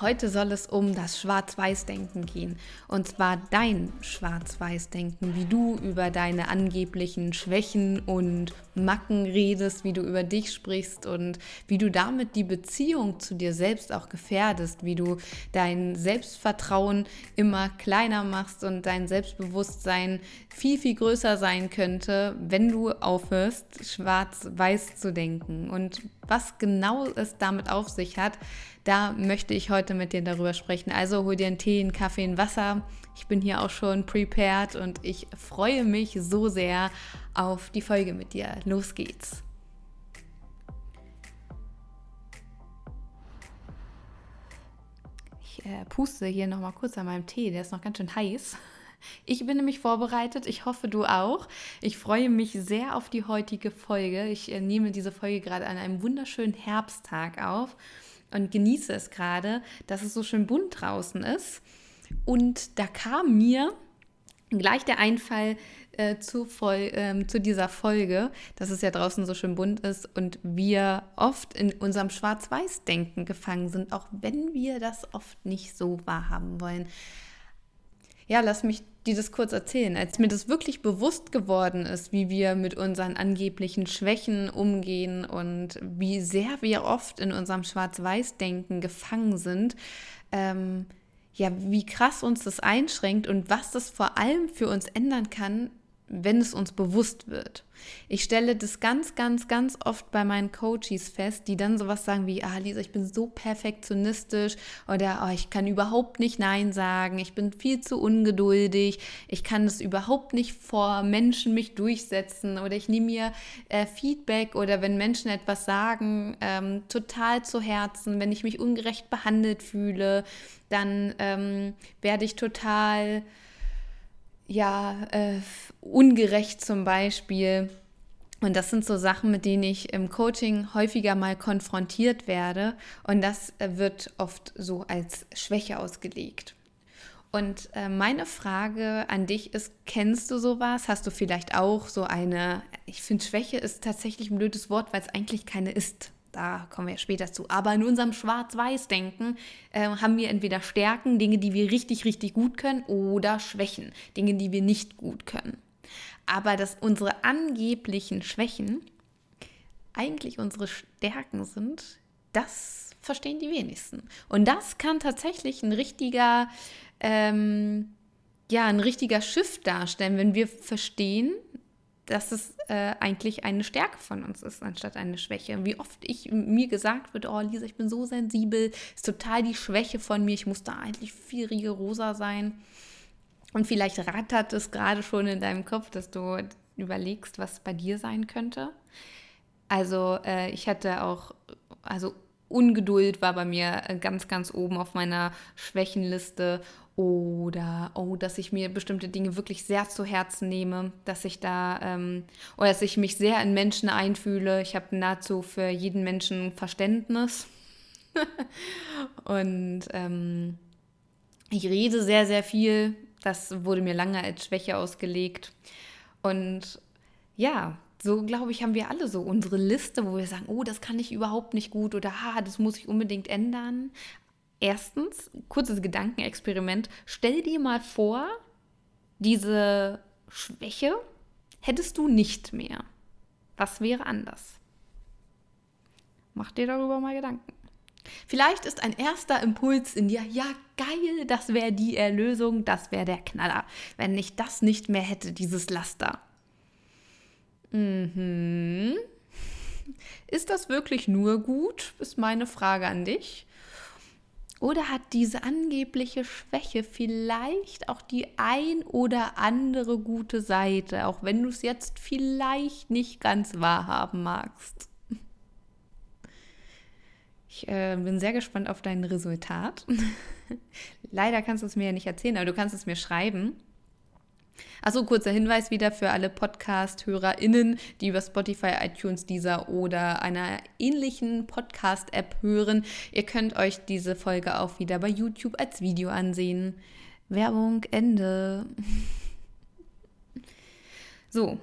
Heute soll es um das Schwarz-Weiß-Denken gehen. Und zwar dein Schwarz-Weiß-Denken, wie du über deine angeblichen Schwächen und Macken redest, wie du über dich sprichst und wie du damit die Beziehung zu dir selbst auch gefährdest, wie du dein Selbstvertrauen immer kleiner machst und dein Selbstbewusstsein viel, viel größer sein könnte, wenn du aufhörst, schwarz-weiß zu denken. Und was genau es damit auf sich hat, da möchte ich heute mit dir darüber sprechen. Also hol dir einen Tee, einen Kaffee, ein Wasser. Ich bin hier auch schon prepared und ich freue mich so sehr auf die Folge mit dir. Los geht's. Ich äh, puste hier noch mal kurz an meinem Tee, der ist noch ganz schön heiß. Ich bin nämlich vorbereitet. Ich hoffe, du auch. Ich freue mich sehr auf die heutige Folge. Ich äh, nehme diese Folge gerade an einem wunderschönen Herbsttag auf und genieße es gerade, dass es so schön bunt draußen ist. Und da kam mir gleich der Einfall äh, zu, voll, äh, zu dieser Folge, dass es ja draußen so schön bunt ist und wir oft in unserem Schwarz-Weiß-Denken gefangen sind, auch wenn wir das oft nicht so wahrhaben wollen. Ja, lass mich dir das kurz erzählen. Als mir das wirklich bewusst geworden ist, wie wir mit unseren angeblichen Schwächen umgehen und wie sehr wir oft in unserem Schwarz-Weiß-Denken gefangen sind, ähm, ja, wie krass uns das einschränkt und was das vor allem für uns ändern kann, wenn es uns bewusst wird. Ich stelle das ganz, ganz, ganz oft bei meinen Coaches fest, die dann sowas sagen wie, ah Lisa, ich bin so perfektionistisch oder oh, ich kann überhaupt nicht Nein sagen, ich bin viel zu ungeduldig, ich kann das überhaupt nicht vor Menschen mich durchsetzen oder ich nehme mir äh, Feedback oder wenn Menschen etwas sagen, ähm, total zu Herzen, wenn ich mich ungerecht behandelt fühle, dann ähm, werde ich total ja, äh, ungerecht zum Beispiel. Und das sind so Sachen, mit denen ich im Coaching häufiger mal konfrontiert werde. Und das äh, wird oft so als Schwäche ausgelegt. Und äh, meine Frage an dich ist, kennst du sowas? Hast du vielleicht auch so eine, ich finde Schwäche ist tatsächlich ein blödes Wort, weil es eigentlich keine ist da kommen wir später zu. Aber in unserem Schwarz-Weiß-Denken äh, haben wir entweder Stärken, Dinge, die wir richtig, richtig gut können, oder Schwächen, Dinge, die wir nicht gut können. Aber dass unsere angeblichen Schwächen eigentlich unsere Stärken sind, das verstehen die wenigsten. Und das kann tatsächlich ein richtiger, ähm, ja, ein richtiger Shift darstellen, wenn wir verstehen, dass es äh, eigentlich eine Stärke von uns ist, anstatt eine Schwäche. Wie oft ich mir gesagt wird, oh Lisa, ich bin so sensibel, ist total die Schwäche von mir, ich muss da eigentlich viel rigoroser sein. Und vielleicht rattert es gerade schon in deinem Kopf, dass du überlegst, was bei dir sein könnte. Also äh, ich hatte auch, also Ungeduld war bei mir äh, ganz, ganz oben auf meiner Schwächenliste oder oh, dass ich mir bestimmte Dinge wirklich sehr zu Herzen nehme, dass ich da ähm, oder dass ich mich sehr in Menschen einfühle. Ich habe nahezu für jeden Menschen Verständnis und ähm, ich rede sehr, sehr viel. Das wurde mir lange als Schwäche ausgelegt und ja, so glaube ich, haben wir alle so unsere Liste, wo wir sagen, oh, das kann ich überhaupt nicht gut oder ha, das muss ich unbedingt ändern. Erstens, kurzes Gedankenexperiment. Stell dir mal vor, diese Schwäche hättest du nicht mehr. Was wäre anders? Mach dir darüber mal Gedanken. Vielleicht ist ein erster Impuls in dir, ja geil, das wäre die Erlösung, das wäre der Knaller, wenn ich das nicht mehr hätte, dieses Laster. Mhm. Ist das wirklich nur gut? Ist meine Frage an dich. Oder hat diese angebliche Schwäche vielleicht auch die ein oder andere gute Seite, auch wenn du es jetzt vielleicht nicht ganz wahrhaben magst? Ich äh, bin sehr gespannt auf dein Resultat. Leider kannst du es mir ja nicht erzählen, aber du kannst es mir schreiben. Achso, kurzer Hinweis wieder für alle Podcast-HörerInnen, die über Spotify, iTunes, Deezer oder einer ähnlichen Podcast-App hören. Ihr könnt euch diese Folge auch wieder bei YouTube als Video ansehen. Werbung, Ende. So,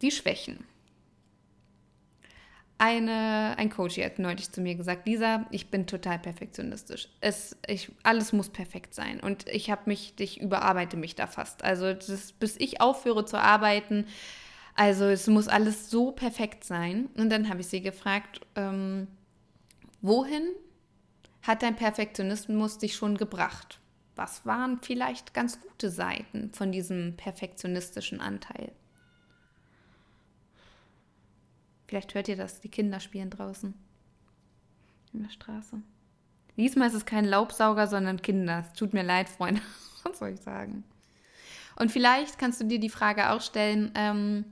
die Schwächen. Eine, ein Coach hat neulich zu mir gesagt, Lisa, ich bin total perfektionistisch. Es, ich, alles muss perfekt sein. Und ich habe mich, ich überarbeite mich da fast. Also das, bis ich aufhöre zu arbeiten, also es muss alles so perfekt sein. Und dann habe ich sie gefragt, ähm, wohin hat dein Perfektionismus dich schon gebracht? Was waren vielleicht ganz gute Seiten von diesem perfektionistischen Anteil? Vielleicht hört ihr das, die Kinder spielen draußen in der Straße. Diesmal ist es kein Laubsauger, sondern Kinder. Es tut mir leid, Freunde. Was soll ich sagen? Und vielleicht kannst du dir die Frage auch stellen, ähm,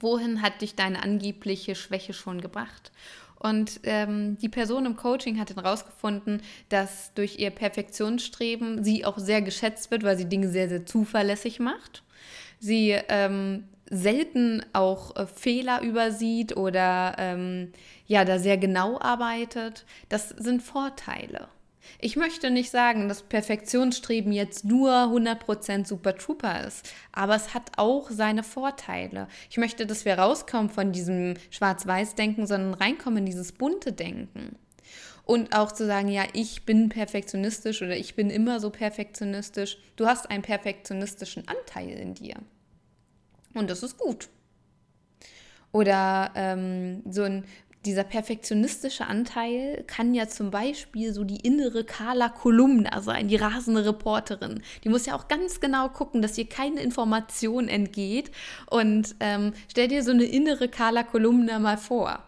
wohin hat dich deine angebliche Schwäche schon gebracht? Und ähm, die Person im Coaching hat dann rausgefunden, dass durch ihr Perfektionsstreben sie auch sehr geschätzt wird, weil sie Dinge sehr, sehr zuverlässig macht. Sie ähm, selten auch äh, Fehler übersieht oder ähm, ja, da sehr genau arbeitet. Das sind Vorteile. Ich möchte nicht sagen, dass Perfektionsstreben jetzt nur 100% Super Trooper ist, aber es hat auch seine Vorteile. Ich möchte, dass wir rauskommen von diesem Schwarz-Weiß-Denken, sondern reinkommen in dieses bunte Denken. Und auch zu sagen, ja, ich bin perfektionistisch oder ich bin immer so perfektionistisch. Du hast einen perfektionistischen Anteil in dir. Und das ist gut. Oder ähm, so ein, dieser perfektionistische Anteil kann ja zum Beispiel so die innere Carla Kolumna sein, die rasende Reporterin. Die muss ja auch ganz genau gucken, dass ihr keine Information entgeht. Und ähm, stell dir so eine innere Carla Kolumna mal vor.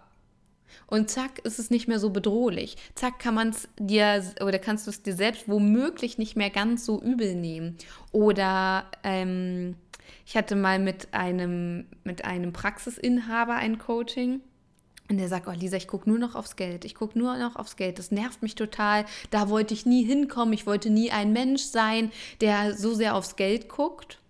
Und zack, ist es nicht mehr so bedrohlich. Zack, kann man es dir oder kannst du es dir selbst womöglich nicht mehr ganz so übel nehmen. Oder ähm, ich hatte mal mit einem, mit einem Praxisinhaber ein Coaching. Und der sagt, oh Lisa, ich gucke nur noch aufs Geld. Ich gucke nur noch aufs Geld. Das nervt mich total. Da wollte ich nie hinkommen. Ich wollte nie ein Mensch sein, der so sehr aufs Geld guckt.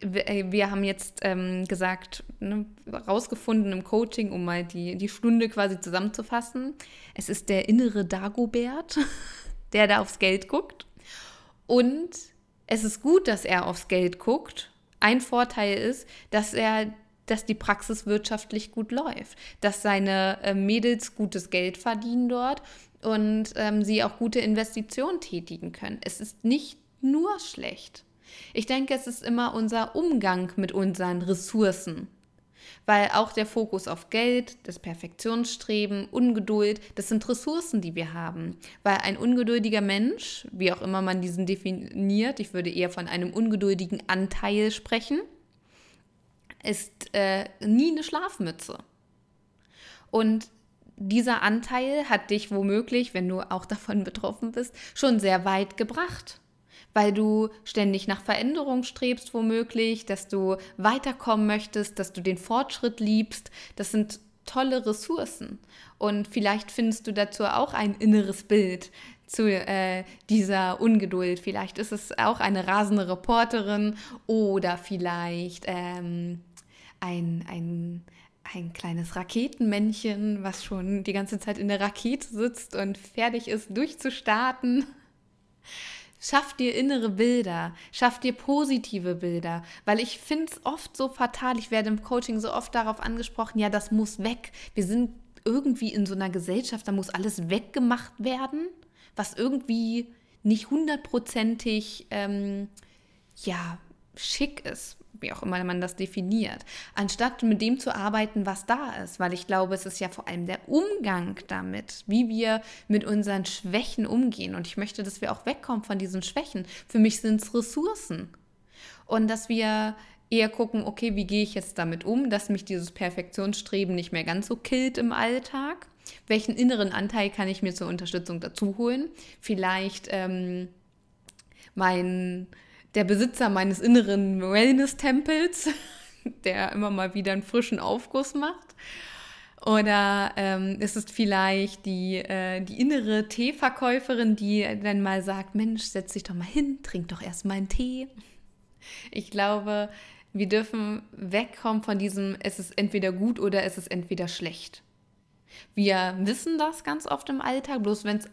Wir äh, haben jetzt ähm, gesagt, ne, rausgefunden im Coaching, um mal die, die Stunde quasi zusammenzufassen. Es ist der innere Dagobert, der da aufs Geld guckt. Und es ist gut, dass er aufs Geld guckt. Ein Vorteil ist, dass er dass die Praxis wirtschaftlich gut läuft, dass seine äh, Mädels gutes Geld verdienen dort und ähm, sie auch gute Investitionen tätigen können. Es ist nicht nur schlecht. Ich denke, es ist immer unser Umgang mit unseren Ressourcen, weil auch der Fokus auf Geld, das Perfektionsstreben, Ungeduld, das sind Ressourcen, die wir haben. Weil ein ungeduldiger Mensch, wie auch immer man diesen definiert, ich würde eher von einem ungeduldigen Anteil sprechen, ist äh, nie eine Schlafmütze. Und dieser Anteil hat dich womöglich, wenn du auch davon betroffen bist, schon sehr weit gebracht weil du ständig nach Veränderung strebst, womöglich, dass du weiterkommen möchtest, dass du den Fortschritt liebst. Das sind tolle Ressourcen. Und vielleicht findest du dazu auch ein inneres Bild zu äh, dieser Ungeduld. Vielleicht ist es auch eine rasende Reporterin oder vielleicht ähm, ein, ein, ein kleines Raketenmännchen, was schon die ganze Zeit in der Rakete sitzt und fertig ist, durchzustarten. Schaff dir innere Bilder, schaff dir positive Bilder, weil ich finde es oft so fatal. Ich werde im Coaching so oft darauf angesprochen, ja, das muss weg. Wir sind irgendwie in so einer Gesellschaft, da muss alles weggemacht werden, was irgendwie nicht hundertprozentig, ähm, ja, schick ist wie auch immer man das definiert, anstatt mit dem zu arbeiten, was da ist. Weil ich glaube, es ist ja vor allem der Umgang damit, wie wir mit unseren Schwächen umgehen. Und ich möchte, dass wir auch wegkommen von diesen Schwächen. Für mich sind es Ressourcen. Und dass wir eher gucken, okay, wie gehe ich jetzt damit um, dass mich dieses Perfektionsstreben nicht mehr ganz so killt im Alltag. Welchen inneren Anteil kann ich mir zur Unterstützung dazu holen? Vielleicht ähm, mein der Besitzer meines inneren Wellness-Tempels, der immer mal wieder einen frischen Aufguss macht. Oder ähm, ist es vielleicht die, äh, die innere Teeverkäuferin, die dann mal sagt, Mensch, setz dich doch mal hin, trink doch erst mal einen Tee. Ich glaube, wir dürfen wegkommen von diesem, es ist entweder gut oder es ist entweder schlecht. Wir wissen das ganz oft im Alltag, bloß wenn es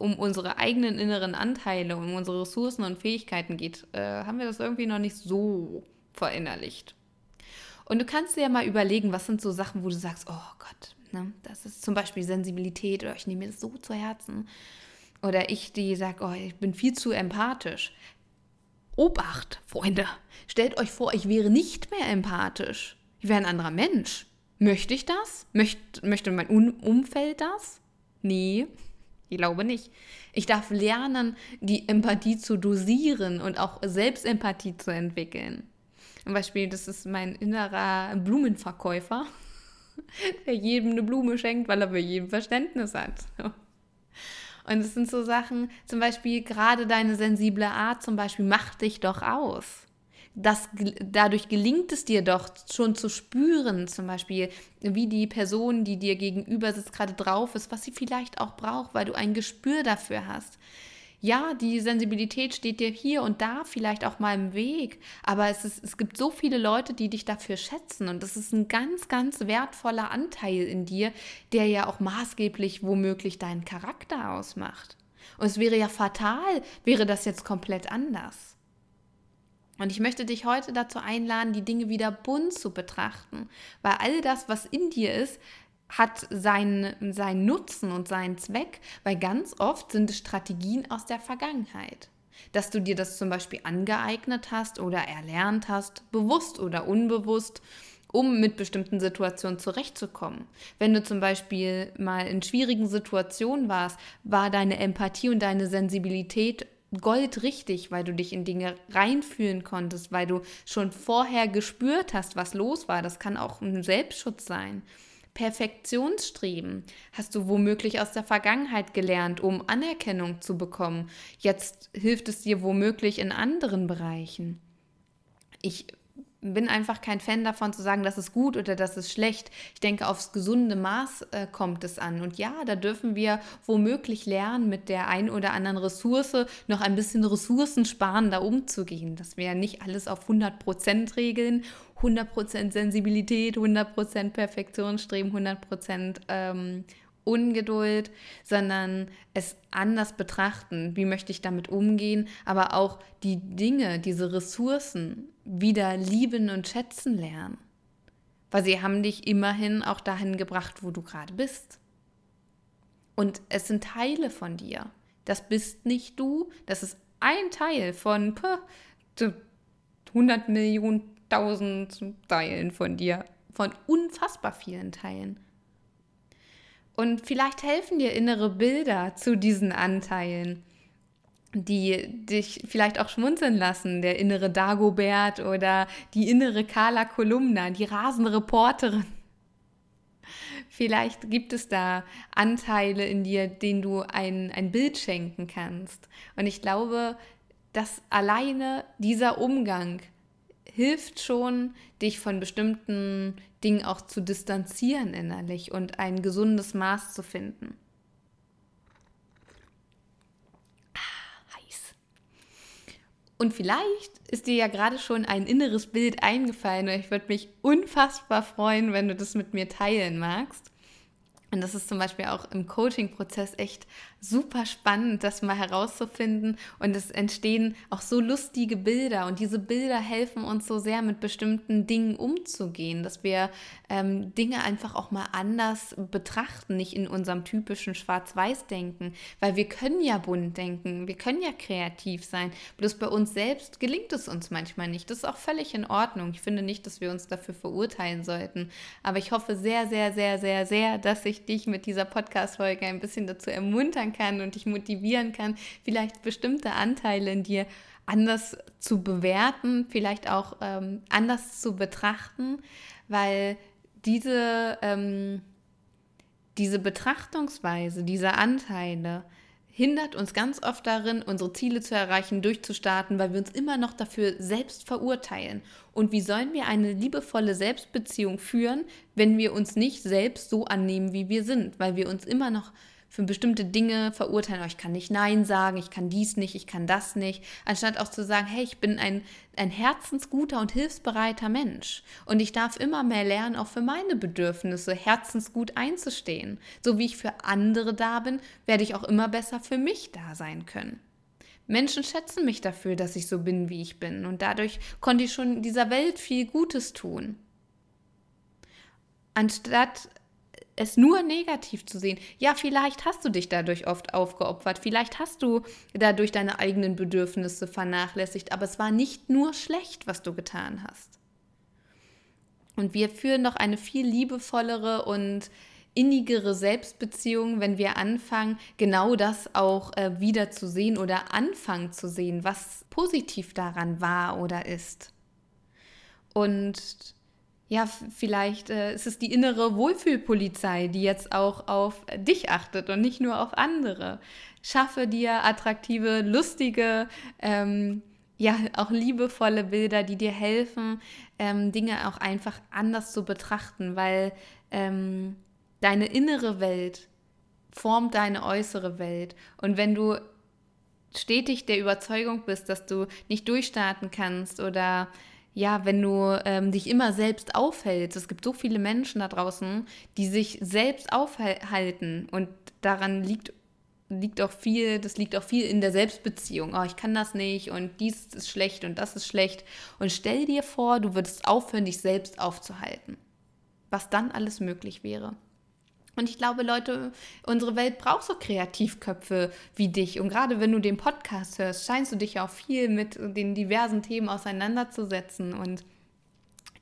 um unsere eigenen inneren Anteile, um unsere Ressourcen und Fähigkeiten geht, äh, haben wir das irgendwie noch nicht so verinnerlicht. Und du kannst dir ja mal überlegen, was sind so Sachen, wo du sagst, oh Gott, ne, das ist zum Beispiel Sensibilität oder ich nehme mir das so zu Herzen. Oder ich, die sage, oh, ich bin viel zu empathisch. Obacht, Freunde. Stellt euch vor, ich wäre nicht mehr empathisch. Ich wäre ein anderer Mensch. Möchte ich das? Möcht, möchte mein Umfeld das? Nee, ich glaube nicht. Ich darf lernen, die Empathie zu dosieren und auch Selbstempathie zu entwickeln. Zum Beispiel, das ist mein innerer Blumenverkäufer, der jedem eine Blume schenkt, weil er für jeden Verständnis hat. Und es sind so Sachen, zum Beispiel gerade deine sensible Art zum Beispiel macht dich doch aus. Das, dadurch gelingt es dir doch schon zu spüren, zum Beispiel, wie die Person, die dir gegenüber sitzt, gerade drauf ist, was sie vielleicht auch braucht, weil du ein Gespür dafür hast ja, die Sensibilität steht dir hier und da vielleicht auch mal im Weg, aber es, ist, es gibt so viele Leute, die dich dafür schätzen und das ist ein ganz, ganz wertvoller Anteil in dir, der ja auch maßgeblich womöglich deinen Charakter ausmacht. Und es wäre ja fatal, wäre das jetzt komplett anders. Und ich möchte dich heute dazu einladen, die Dinge wieder bunt zu betrachten, weil all das, was in dir ist, hat seinen, seinen Nutzen und seinen Zweck, weil ganz oft sind es Strategien aus der Vergangenheit. Dass du dir das zum Beispiel angeeignet hast oder erlernt hast, bewusst oder unbewusst, um mit bestimmten Situationen zurechtzukommen. Wenn du zum Beispiel mal in schwierigen Situationen warst, war deine Empathie und deine Sensibilität goldrichtig, weil du dich in Dinge reinfühlen konntest, weil du schon vorher gespürt hast, was los war. Das kann auch ein Selbstschutz sein. Perfektionsstreben hast du womöglich aus der Vergangenheit gelernt, um Anerkennung zu bekommen. Jetzt hilft es dir womöglich in anderen Bereichen. Ich bin einfach kein Fan davon zu sagen, das ist gut oder das ist schlecht. Ich denke, aufs gesunde Maß äh, kommt es an. Und ja, da dürfen wir womöglich lernen, mit der ein oder anderen Ressource noch ein bisschen ressourcensparender umzugehen, dass wir nicht alles auf 100 Prozent regeln, 100% Sensibilität, 100% Perfektionsstreben, 100% ähm, Ungeduld, sondern es anders betrachten. Wie möchte ich damit umgehen? Aber auch die Dinge, diese Ressourcen wieder lieben und schätzen lernen. Weil sie haben dich immerhin auch dahin gebracht, wo du gerade bist. Und es sind Teile von dir. Das bist nicht du, das ist ein Teil von 100 Millionen tausend Teilen von dir, von unfassbar vielen Teilen. Und vielleicht helfen dir innere Bilder zu diesen Anteilen, die dich vielleicht auch schmunzeln lassen. Der innere Dagobert oder die innere Carla Kolumna, die rasende Reporterin. Vielleicht gibt es da Anteile in dir, denen du ein, ein Bild schenken kannst. Und ich glaube, dass alleine dieser Umgang hilft schon, dich von bestimmten Dingen auch zu distanzieren innerlich und ein gesundes Maß zu finden. Ah, heiß. Und vielleicht ist dir ja gerade schon ein inneres Bild eingefallen und ich würde mich unfassbar freuen, wenn du das mit mir teilen magst. Und das ist zum Beispiel auch im Coaching-Prozess echt super spannend, das mal herauszufinden. Und es entstehen auch so lustige Bilder. Und diese Bilder helfen uns so sehr, mit bestimmten Dingen umzugehen, dass wir ähm, Dinge einfach auch mal anders betrachten, nicht in unserem typischen Schwarz-Weiß-Denken. Weil wir können ja bunt denken, wir können ja kreativ sein. Bloß bei uns selbst gelingt es uns manchmal nicht. Das ist auch völlig in Ordnung. Ich finde nicht, dass wir uns dafür verurteilen sollten. Aber ich hoffe sehr, sehr, sehr, sehr, sehr, dass ich dich mit dieser Podcast-Folge ein bisschen dazu ermuntern kann und dich motivieren kann, vielleicht bestimmte Anteile in dir anders zu bewerten, vielleicht auch ähm, anders zu betrachten, weil diese, ähm, diese Betrachtungsweise dieser Anteile hindert uns ganz oft darin, unsere Ziele zu erreichen, durchzustarten, weil wir uns immer noch dafür selbst verurteilen. Und wie sollen wir eine liebevolle Selbstbeziehung führen, wenn wir uns nicht selbst so annehmen, wie wir sind, weil wir uns immer noch für bestimmte Dinge verurteilen, oh, ich kann nicht Nein sagen, ich kann dies nicht, ich kann das nicht, anstatt auch zu sagen, hey, ich bin ein, ein herzensguter und hilfsbereiter Mensch und ich darf immer mehr lernen, auch für meine Bedürfnisse herzensgut einzustehen. So wie ich für andere da bin, werde ich auch immer besser für mich da sein können. Menschen schätzen mich dafür, dass ich so bin, wie ich bin und dadurch konnte ich schon dieser Welt viel Gutes tun. Anstatt es nur negativ zu sehen. Ja, vielleicht hast du dich dadurch oft aufgeopfert, vielleicht hast du dadurch deine eigenen Bedürfnisse vernachlässigt, aber es war nicht nur schlecht, was du getan hast. Und wir führen doch eine viel liebevollere und innigere Selbstbeziehung, wenn wir anfangen, genau das auch äh, wieder zu sehen oder anfangen zu sehen, was positiv daran war oder ist. Und ja, vielleicht äh, ist es die innere Wohlfühlpolizei, die jetzt auch auf dich achtet und nicht nur auf andere. Schaffe dir attraktive, lustige, ähm, ja, auch liebevolle Bilder, die dir helfen, ähm, Dinge auch einfach anders zu betrachten, weil ähm, deine innere Welt formt deine äußere Welt. Und wenn du stetig der Überzeugung bist, dass du nicht durchstarten kannst oder ja, wenn du ähm, dich immer selbst aufhältst, es gibt so viele Menschen da draußen, die sich selbst aufhalten und daran liegt liegt auch viel, das liegt auch viel in der Selbstbeziehung. Oh, ich kann das nicht und dies ist schlecht und das ist schlecht. Und stell dir vor, du würdest aufhören, dich selbst aufzuhalten. Was dann alles möglich wäre. Und ich glaube, Leute, unsere Welt braucht so Kreativköpfe wie dich. Und gerade wenn du den Podcast hörst, scheinst du dich auch viel mit den diversen Themen auseinanderzusetzen. Und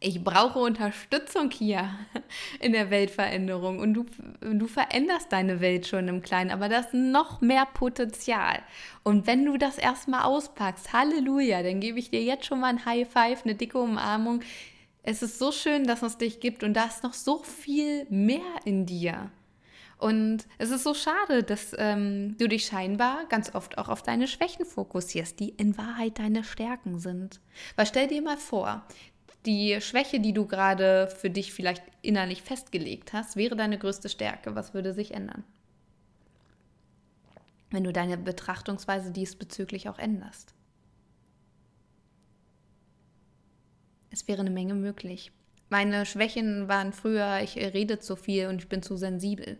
ich brauche Unterstützung hier in der Weltveränderung. Und du, du veränderst deine Welt schon im Kleinen, aber das ist noch mehr Potenzial. Und wenn du das erstmal auspackst, Halleluja, dann gebe ich dir jetzt schon mal ein High Five, eine dicke Umarmung es ist so schön, dass es dich gibt und da ist noch so viel mehr in dir. Und es ist so schade, dass ähm, du dich scheinbar ganz oft auch auf deine Schwächen fokussierst, die in Wahrheit deine Stärken sind. Weil stell dir mal vor, die Schwäche, die du gerade für dich vielleicht innerlich festgelegt hast, wäre deine größte Stärke. Was würde sich ändern? Wenn du deine Betrachtungsweise diesbezüglich auch änderst. Es wäre eine Menge möglich. Meine Schwächen waren früher, ich rede zu viel und ich bin zu sensibel.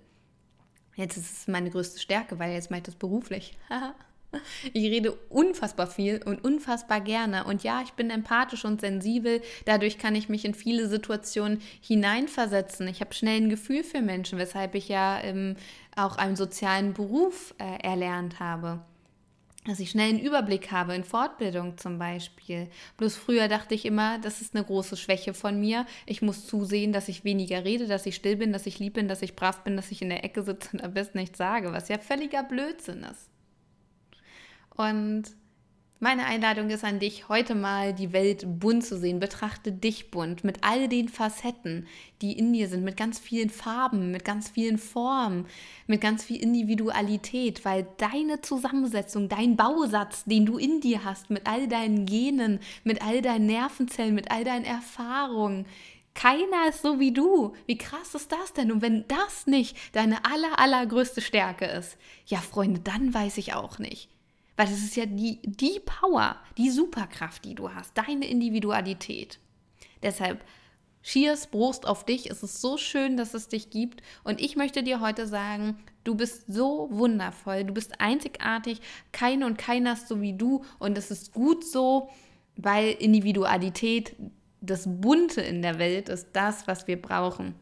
Jetzt ist es meine größte Stärke, weil jetzt mache ich das beruflich. ich rede unfassbar viel und unfassbar gerne. Und ja, ich bin empathisch und sensibel. Dadurch kann ich mich in viele Situationen hineinversetzen. Ich habe schnell ein Gefühl für Menschen, weshalb ich ja ähm, auch einen sozialen Beruf äh, erlernt habe dass ich schnell einen Überblick habe in Fortbildung zum Beispiel. Bloß früher dachte ich immer, das ist eine große Schwäche von mir. Ich muss zusehen, dass ich weniger rede, dass ich still bin, dass ich lieb bin, dass ich brav bin, dass ich in der Ecke sitze und am besten nichts sage, was ja völliger Blödsinn ist. Und meine Einladung ist an dich, heute mal die Welt bunt zu sehen. Betrachte dich bunt mit all den Facetten, die in dir sind, mit ganz vielen Farben, mit ganz vielen Formen, mit ganz viel Individualität, weil deine Zusammensetzung, dein Bausatz, den du in dir hast, mit all deinen Genen, mit all deinen Nervenzellen, mit all deinen Erfahrungen, keiner ist so wie du. Wie krass ist das denn? Und wenn das nicht deine aller, allergrößte Stärke ist, ja, Freunde, dann weiß ich auch nicht. Weil das ist ja die, die Power, die Superkraft, die du hast, deine Individualität. Deshalb Cheers, Brust auf dich. Es ist so schön, dass es dich gibt. Und ich möchte dir heute sagen, du bist so wundervoll, du bist einzigartig. Keine und keiner ist so wie du. Und es ist gut so, weil Individualität, das Bunte in der Welt ist das, was wir brauchen.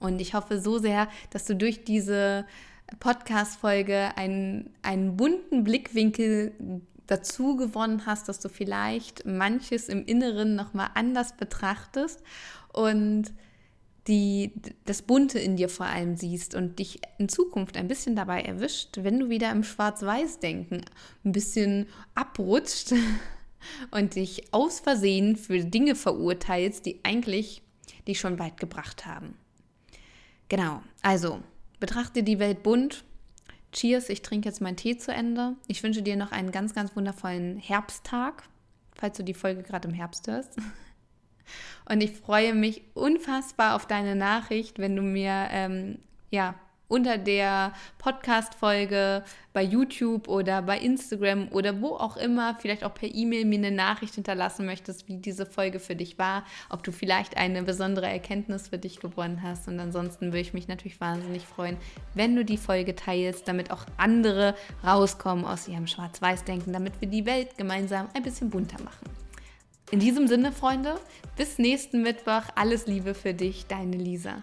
Und ich hoffe so sehr, dass du durch diese Podcast-Folge einen, einen bunten Blickwinkel dazu gewonnen hast, dass du vielleicht manches im Inneren nochmal anders betrachtest und die, das Bunte in dir vor allem siehst und dich in Zukunft ein bisschen dabei erwischt, wenn du wieder im Schwarz-Weiß-Denken ein bisschen abrutscht und dich aus Versehen für Dinge verurteilst, die eigentlich dich schon weit gebracht haben. Genau, also Betrachte die Welt bunt. Cheers, ich trinke jetzt meinen Tee zu Ende. Ich wünsche dir noch einen ganz, ganz wundervollen Herbsttag, falls du die Folge gerade im Herbst hörst. Und ich freue mich unfassbar auf deine Nachricht, wenn du mir ähm, ja, unter der Podcast-Folge bei YouTube oder bei Instagram oder wo auch immer, vielleicht auch per E-Mail mir eine Nachricht hinterlassen möchtest, wie diese Folge für dich war, ob du vielleicht eine besondere Erkenntnis für dich gewonnen hast. Und ansonsten würde ich mich natürlich wahnsinnig freuen, wenn du die Folge teilst, damit auch andere rauskommen aus ihrem Schwarz-Weiß-Denken, damit wir die Welt gemeinsam ein bisschen bunter machen. In diesem Sinne, Freunde, bis nächsten Mittwoch. Alles Liebe für dich, deine Lisa.